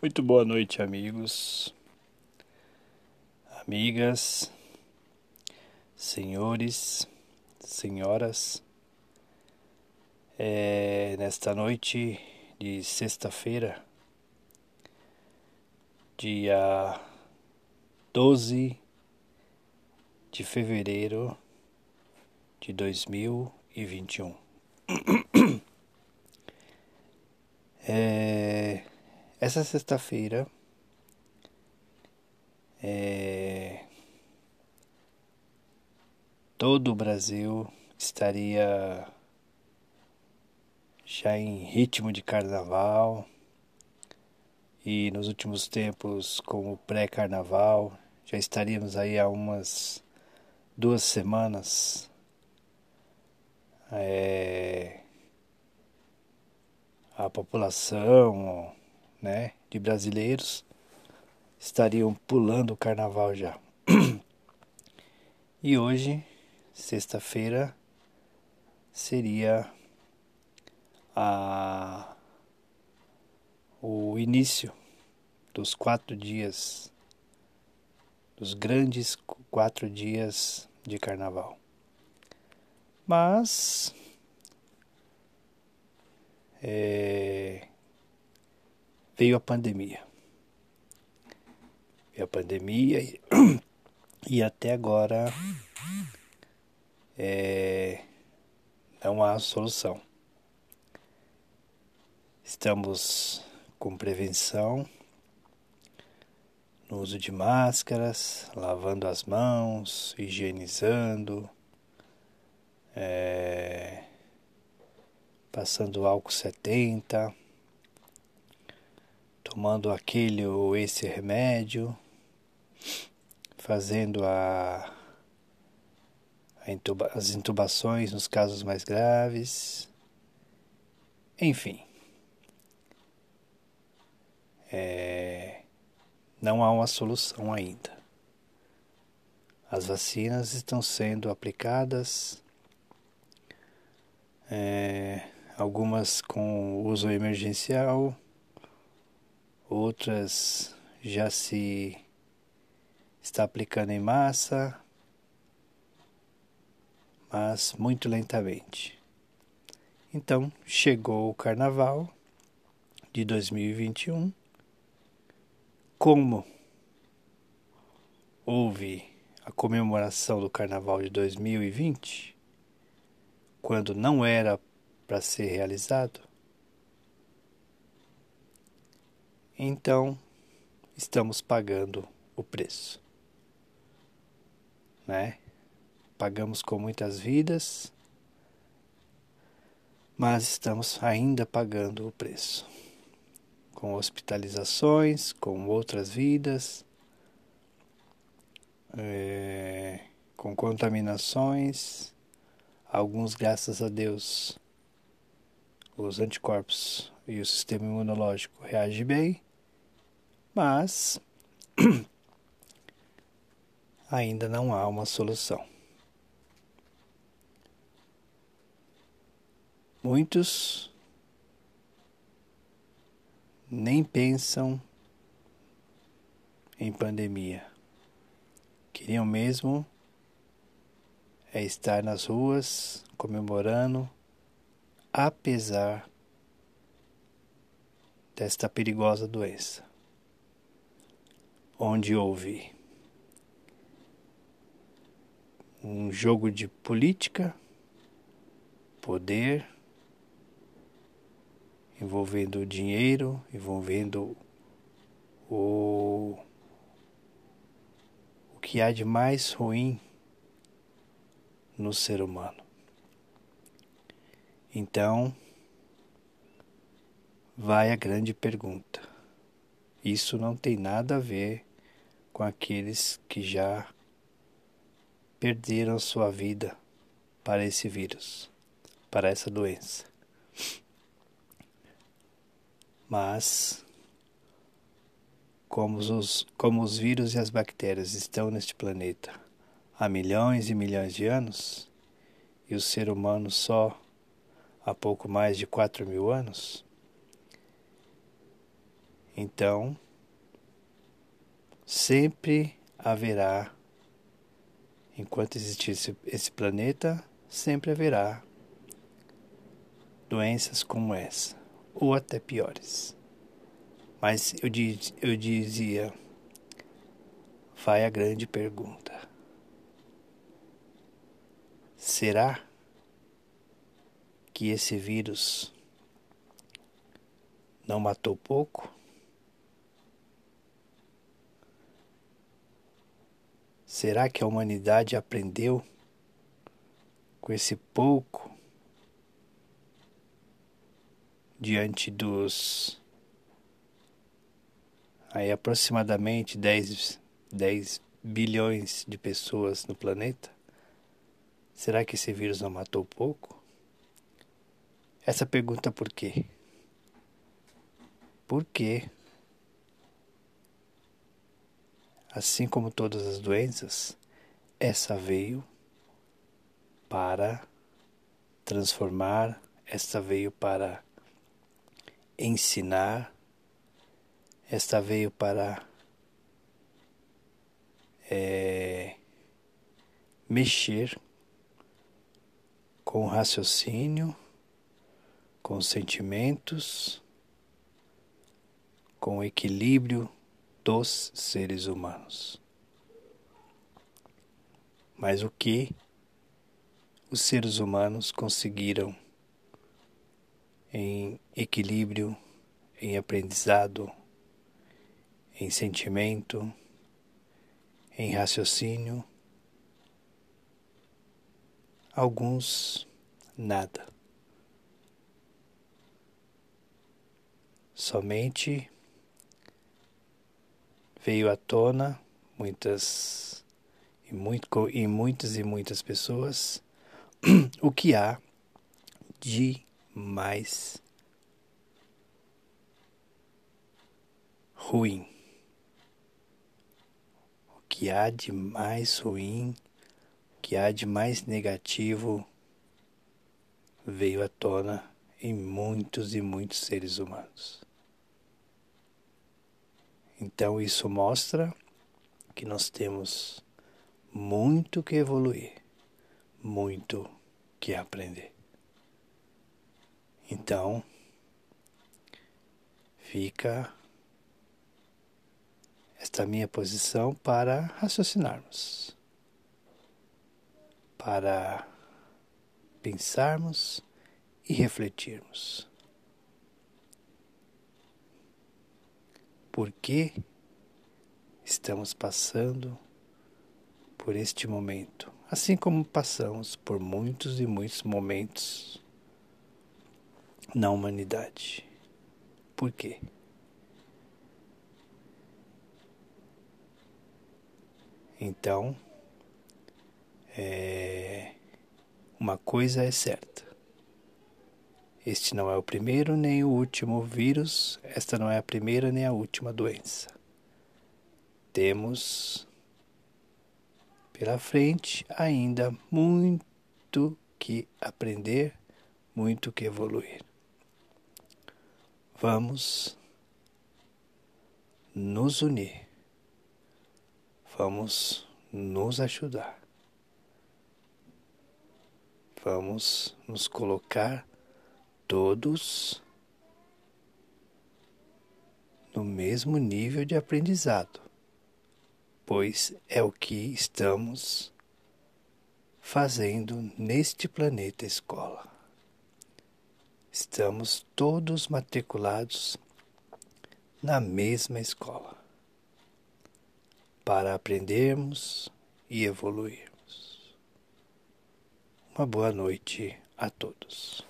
Muito boa noite, amigos, amigas, senhores, senhoras. É, nesta noite de sexta-feira, dia 12 de fevereiro de 2021. É, essa sexta-feira é, todo o Brasil estaria já em ritmo de carnaval e nos últimos tempos como pré-carnaval já estaríamos aí há umas duas semanas é, a população né, de brasileiros estariam pulando o carnaval já. e hoje, sexta-feira, seria a, o início dos quatro dias, dos grandes quatro dias de carnaval. Mas é, veio a pandemia. Veio a pandemia e, e até agora é, não há solução. Estamos com prevenção no uso de máscaras, lavando as mãos, higienizando. É, passando álcool 70, tomando aquele ou esse remédio, fazendo a, a intuba, as intubações nos casos mais graves, enfim. É, não há uma solução ainda. As vacinas estão sendo aplicadas. É, algumas com uso emergencial, outras já se está aplicando em massa, mas muito lentamente. Então chegou o carnaval de 2021. Como houve a comemoração do carnaval de 2020, quando não era para ser realizado? Então, estamos pagando o preço. Né? Pagamos com muitas vidas, mas estamos ainda pagando o preço. Com hospitalizações, com outras vidas, é, com contaminações, alguns, graças a Deus, os anticorpos e o sistema imunológico reagem bem, mas ainda não há uma solução. Muitos nem pensam em pandemia. Queriam mesmo é estar nas ruas comemorando apesar desta perigosa doença, onde houve um jogo de política, poder, envolvendo dinheiro, envolvendo o, o que há de mais ruim no ser humano. Então, vai a grande pergunta. Isso não tem nada a ver com aqueles que já perderam sua vida para esse vírus, para essa doença. Mas, como os, como os vírus e as bactérias estão neste planeta há milhões e milhões de anos, e o ser humano só há pouco mais de 4 mil anos. Então, sempre haverá, enquanto existir esse, esse planeta, sempre haverá doenças como essa, ou até piores. Mas eu, diz, eu dizia, vai a grande pergunta: será que esse vírus não matou pouco? Será que a humanidade aprendeu com esse pouco diante dos aí aproximadamente 10, 10 bilhões de pessoas no planeta? Será que esse vírus não matou pouco? Essa pergunta por quê? Por quê? Assim como todas as doenças, essa veio para transformar, esta veio para ensinar, esta veio para é, mexer com o raciocínio com os sentimentos, com o equilíbrio dos seres humanos. Mas o que os seres humanos conseguiram em equilíbrio, em aprendizado, em sentimento, em raciocínio? Alguns nada. Somente veio à tona muitas e, muito, e muitas e muitas pessoas o que há de mais ruim. O que há de mais ruim, o que há de mais negativo veio à tona em muitos e muitos seres humanos. Então isso mostra que nós temos muito que evoluir, muito que aprender. Então, fica esta minha posição para raciocinarmos, para pensarmos e refletirmos. Por que estamos passando por este momento, assim como passamos por muitos e muitos momentos na humanidade. Por quê? Então, é, uma coisa é certa. Este não é o primeiro nem o último vírus, esta não é a primeira nem a última doença. Temos pela frente ainda muito que aprender, muito que evoluir. Vamos nos unir, vamos nos ajudar, vamos nos colocar todos no mesmo nível de aprendizado, pois é o que estamos fazendo neste planeta escola. Estamos todos matriculados na mesma escola para aprendermos e evoluirmos. Uma boa noite a todos.